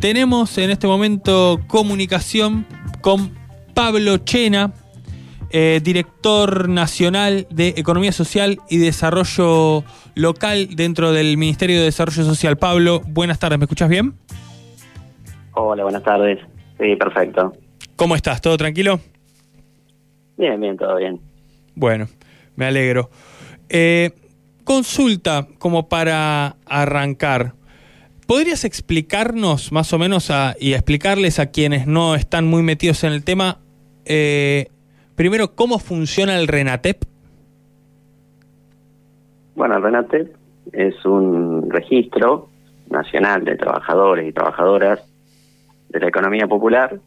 tenemos en este momento comunicación con Pablo Chena, eh, director nacional de Economía Social y Desarrollo Local dentro del Ministerio de Desarrollo Social. Pablo, buenas tardes, ¿me escuchas bien? Hola, buenas tardes. Sí, perfecto. ¿Cómo estás? ¿Todo tranquilo? Bien, bien, todo bien. Bueno, me alegro. Eh, consulta como para arrancar. ¿Podrías explicarnos más o menos y explicarles a quienes no están muy metidos en el tema, eh, primero, cómo funciona el RENATEP? Bueno, el RENATEP es un registro nacional de trabajadores y trabajadoras de la economía popular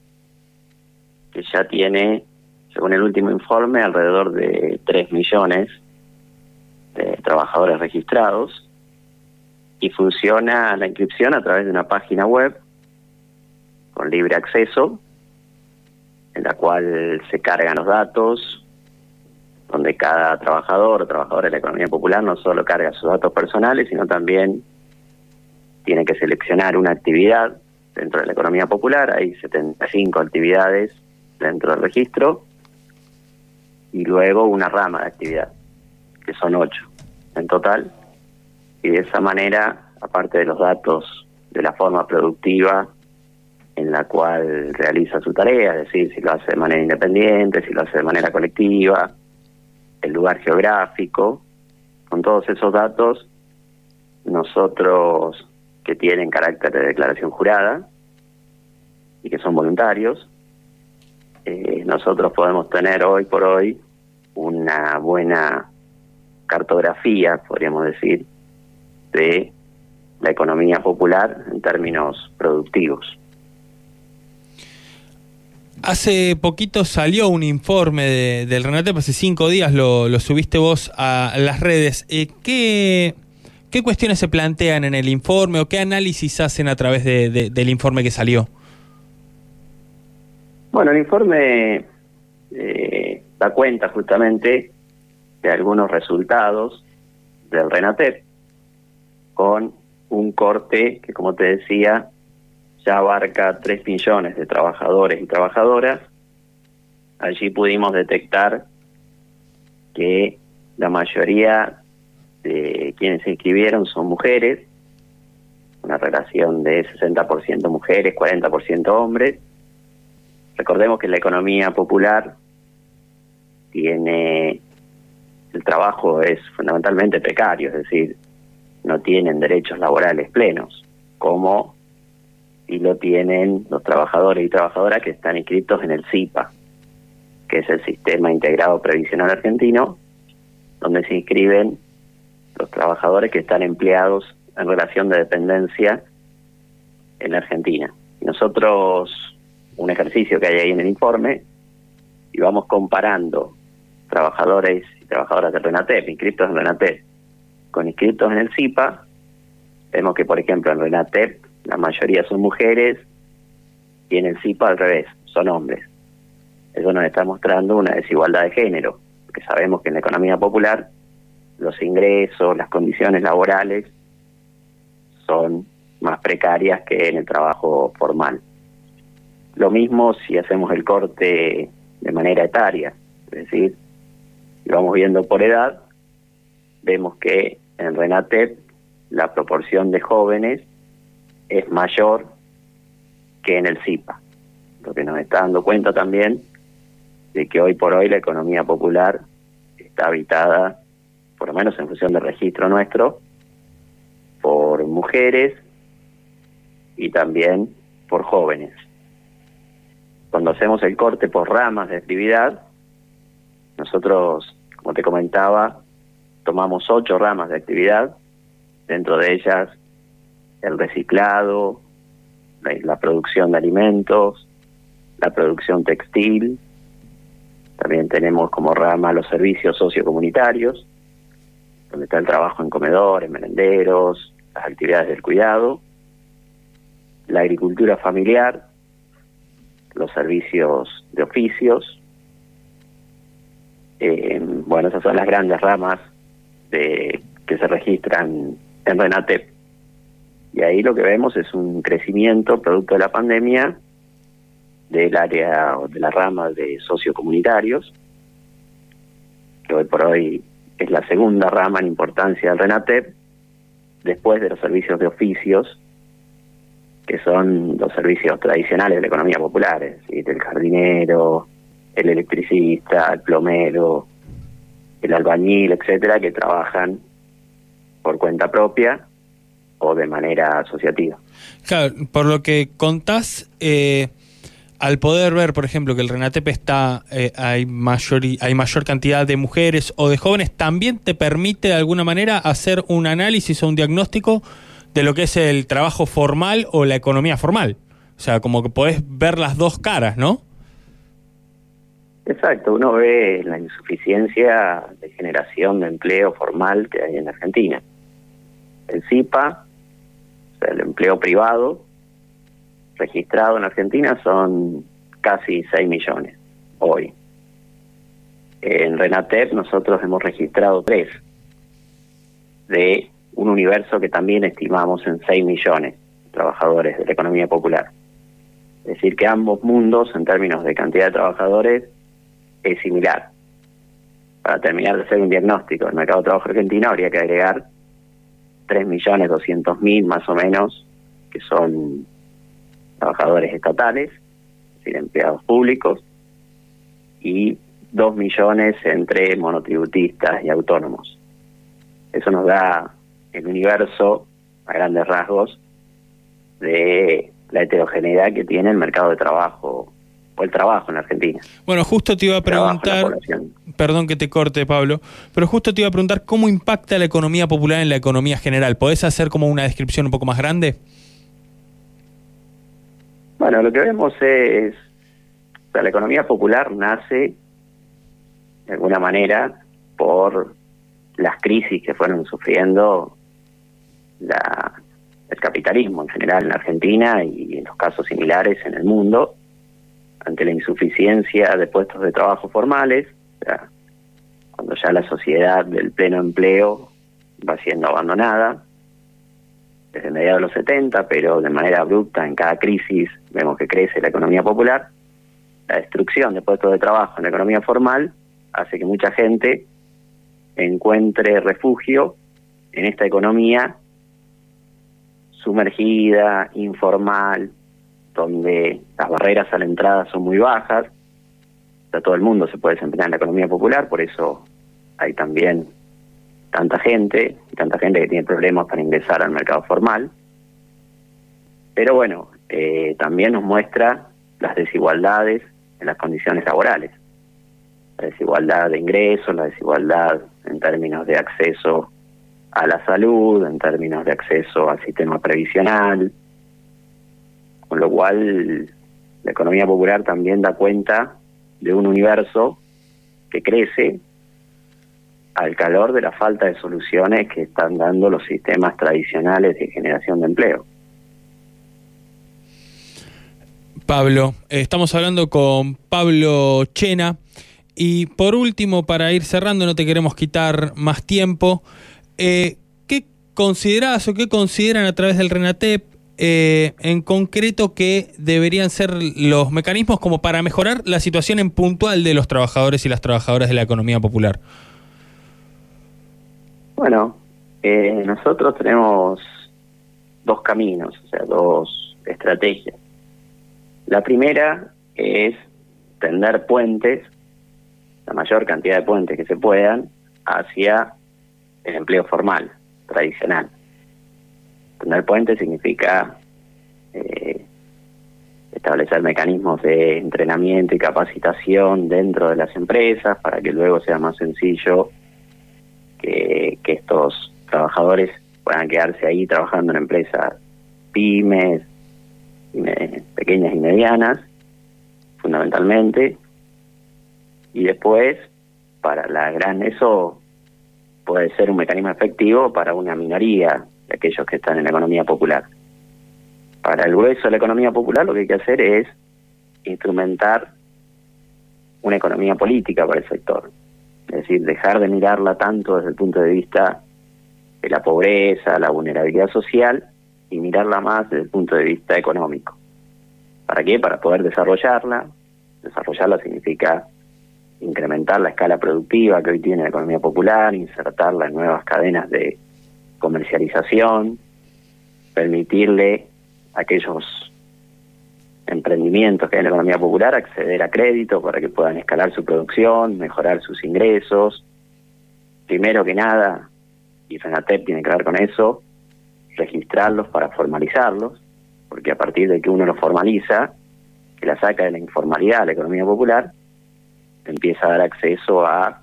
que ya tiene, según el último informe, alrededor de 3 millones de trabajadores registrados y funciona la inscripción a través de una página web con libre acceso, en la cual se cargan los datos, donde cada trabajador o trabajadora de la economía popular no solo carga sus datos personales, sino también tiene que seleccionar una actividad dentro de la economía popular. Hay 75 actividades dentro del registro y luego una rama de actividad, que son ocho en total y de esa manera, aparte de los datos de la forma productiva en la cual realiza su tarea, es decir, si lo hace de manera independiente, si lo hace de manera colectiva, el lugar geográfico, con todos esos datos, nosotros que tienen carácter de declaración jurada y que son voluntarios, eh, nosotros podemos tener hoy por hoy una buena cartografía, podríamos decir, de la economía popular en términos productivos. Hace poquito salió un informe del Renate, hace cinco días lo, subiste vos a las redes. Eh, ¿qué, ¿Qué cuestiones se plantean en el informe o qué análisis hacen a través del informe que salió? Bueno, el informe eh, da cuenta justamente de algunos resultados del RENATEP con un corte que, como te decía, ya abarca 3 millones de trabajadores y trabajadoras. Allí pudimos detectar que la mayoría de quienes se inscribieron son mujeres, una relación de 60% mujeres, 40% hombres. Recordemos que la economía popular tiene el trabajo es fundamentalmente precario, es decir, no tienen derechos laborales plenos, como y lo tienen los trabajadores y trabajadoras que están inscritos en el CIPA, que es el Sistema Integrado Previsional Argentino, donde se inscriben los trabajadores que están empleados en relación de dependencia en la Argentina. Nosotros, un ejercicio que hay ahí en el informe, y vamos comparando trabajadores y trabajadoras del RENATEP, inscritos en RENATEP, con inscritos en el CIPA, vemos que, por ejemplo, en RENATEP la mayoría son mujeres y en el CIPA al revés, son hombres. Eso nos está mostrando una desigualdad de género, porque sabemos que en la economía popular los ingresos, las condiciones laborales son más precarias que en el trabajo formal. Lo mismo si hacemos el corte de manera etaria, es decir, lo vamos viendo por edad, vemos que en Renate la proporción de jóvenes es mayor que en el CIPA, lo que nos está dando cuenta también de que hoy por hoy la economía popular está habitada, por lo menos en función del registro nuestro, por mujeres y también por jóvenes. Cuando hacemos el corte por ramas de actividad, nosotros, como te comentaba, tomamos ocho ramas de actividad, dentro de ellas el reciclado, la, producción de alimentos, la producción textil, también tenemos como rama los servicios sociocomunitarios, donde está el trabajo en comedores, merenderos, las actividades del cuidado, la agricultura familiar, los servicios de oficios, eh, bueno, esas son las grandes ramas de, que se registran en RENATEP. Y ahí lo que vemos es un crecimiento producto de la pandemia del área o de la rama de sociocomunitarios, que hoy por hoy es la segunda rama en importancia del RENATEP, después de los servicios de oficios, que son los servicios tradicionales de la economía popular, decir, el jardinero, el electricista, el plomero, el albañil, etcétera, que trabajan por cuenta propia o de manera asociativa. Claro, por lo que contás, eh, al poder ver, por ejemplo, que el Renatepe está, eh, hay, mayor, hay mayor cantidad de mujeres o de jóvenes, también te permite de alguna manera hacer un análisis o un diagnóstico de lo que es el trabajo formal o la economía formal. O sea, como que podés ver las dos caras, ¿no? Exacto, uno ve la insuficiencia de generación de empleo formal que hay en Argentina. El CIPA, o sea, el empleo privado registrado en Argentina son casi 6 millones hoy. En Renatep nosotros hemos registrado 3 de un universo que también estimamos en 6 millones de trabajadores de la economía popular. Es decir, que ambos mundos, en términos de cantidad de trabajadores, es similar. Para terminar de hacer un diagnóstico del mercado de trabajo argentino habría que agregar 3.200.000 más o menos, que son trabajadores estatales, es decir, empleados públicos, y 2 millones entre monotributistas y autónomos. Eso nos da el universo, a grandes rasgos, de la heterogeneidad que tiene el mercado de trabajo o el trabajo en Argentina. Bueno, justo te iba a preguntar, perdón que te corte Pablo, pero justo te iba a preguntar cómo impacta la economía popular en la economía general. ¿Podés hacer como una descripción un poco más grande? Bueno, lo que vemos es, o la economía popular nace de alguna manera por las crisis que fueron sufriendo la, el capitalismo en general en Argentina y en los casos similares en el mundo, ante la insuficiencia de puestos de trabajo formales, cuando ya la sociedad del pleno empleo va siendo abandonada, desde mediados de los 70, pero de manera abrupta en cada crisis vemos que crece la economía popular, la destrucción de puestos de trabajo en la economía formal hace que mucha gente encuentre refugio en esta economía sumergida, informal, donde las barreras a la entrada son muy bajas. O todo el mundo se puede desempeñar en la economía popular, por eso hay también tanta gente, tanta gente que tiene problemas para ingresar al mercado formal. Pero bueno, eh, también nos muestra las desigualdades en las condiciones laborales. La desigualdad de ingresos, la desigualdad en términos de acceso a la salud, en términos de acceso al sistema previsional, con lo cual la economía popular también da cuenta de un universo que crece al calor de la falta de soluciones que están dando los sistemas tradicionales de generación de empleo. Pablo, estamos hablando con Pablo Chena y por último, para ir cerrando, no te queremos quitar más tiempo, eh, ¿qué consideras o qué consideran a través del RENATEP eh, en concreto que deberían ser los mecanismos como para mejorar la situación en puntual de los trabajadores y las trabajadoras de la economía popular? Bueno, eh, nosotros tenemos dos caminos, o sea, dos estrategias. La primera es tender puentes, la mayor cantidad de puentes que se puedan, hacia el empleo formal, tradicional. Tender puentes significa eh, establecer mecanismos de entrenamiento y capacitación dentro de las empresas para que luego sea más sencillo que, estos trabajadores puedan quedarse ahí trabajando en empresas pymes, pequeñas y medianas, fundamentalmente, y después, para la gran, eso puede ser un mecanismo efectivo para una minoría de aquellos que están en la economía popular. Para el grueso de la economía popular lo que hay que hacer es instrumentar una economía política para el sector. Es decir, dejar de mirarla tanto desde el punto de vista de la pobreza, la vulnerabilidad social, y mirarla más desde el punto de vista económico. ¿Para qué? Para poder desarrollarla. Desarrollarla significa incrementar la escala productiva que hoy tiene la economía popular, insertarla en nuevas cadenas de comercialización, permitirle a aquellos emprendimientos que hay en la economía popular acceder a crédito para que puedan escalar su producción, mejorar sus ingresos. Primero que nada, y FENATEP tiene que ver con eso, registrarlos para formalizarlos, porque a partir de que uno los formaliza, que la saca de la informalidad a la economía popular, empieza a dar acceso a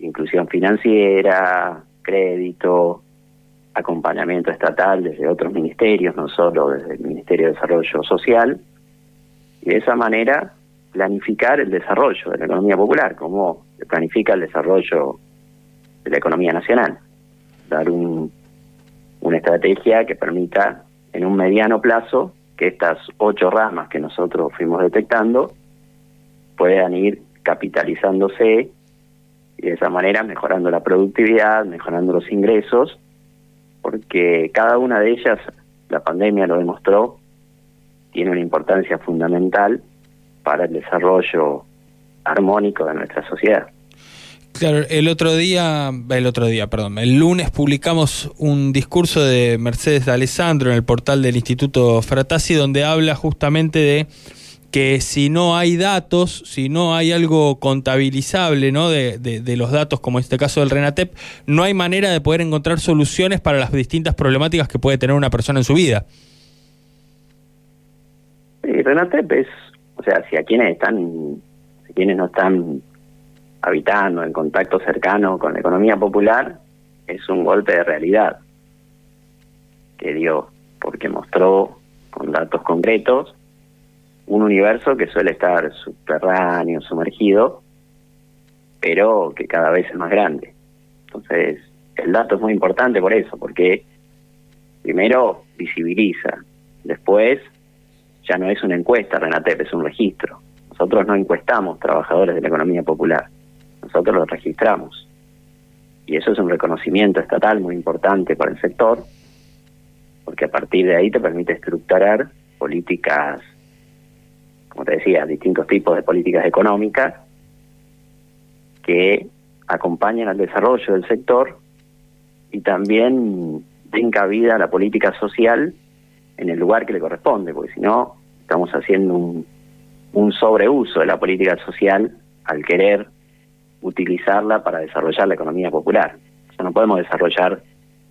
inclusión financiera, crédito, acompañamiento estatal desde otros ministerios, no solo desde el Ministerio de Desarrollo Social, y de esa manera planificar el desarrollo de la economía popular, como se planifica el desarrollo de la economía nacional. Dar un, una estrategia que permita en un mediano plazo que estas ocho ramas que nosotros fuimos detectando puedan ir capitalizándose y de esa manera mejorando la productividad, mejorando los ingresos porque cada una de ellas, la pandemia lo demostró, tiene una importancia fundamental para el desarrollo armónico de nuestra sociedad. Claro, el otro día, el otro día, perdón, el lunes publicamos un discurso de Mercedes de Alessandro en el portal del Instituto Fratasi donde habla justamente de que si no hay datos, si no hay algo contabilizable ¿no? de, los datos, como en este caso del RENATEP, no hay manera de poder encontrar soluciones para las distintas problemáticas que puede tener una persona en su vida. Sí, RENATEP es, o sea, si a quienes están, si quienes no están habitando en contacto cercano con la economía popular, es un golpe de realidad que dio, porque mostró con datos concretos un universo que suele estar subterráneo, sumergido, pero que cada vez es más grande. Entonces, el dato es muy importante por eso, porque primero visibiliza, después ya no es una encuesta, Renatep, es un registro. Nosotros no encuestamos trabajadores de la economía popular, nosotros los registramos. Y eso es un reconocimiento estatal muy importante para el sector, porque a partir de ahí te permite estructurar políticas te decía, distintos tipos de políticas económicas que acompañan al desarrollo del sector y también den cabida a la política social en el lugar que le corresponde, porque si no, estamos haciendo un, un sobreuso de la política social al querer utilizarla para desarrollar la economía popular. O sea, no podemos desarrollar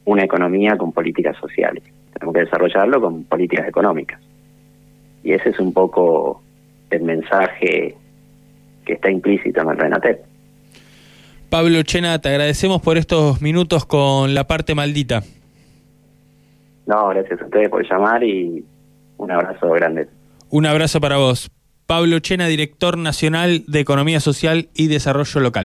una economía con políticas sociales, tenemos que desarrollarlo con políticas económicas. Y ese es un poco el mensaje que está implícito en el RENATEP. Pablo Chena, te agradecemos por estos minutos con la parte maldita. No, gracias a ustedes por llamar y un abrazo grande. Un abrazo para vos. Pablo Chena, director nacional de Economía Social y Desarrollo Local.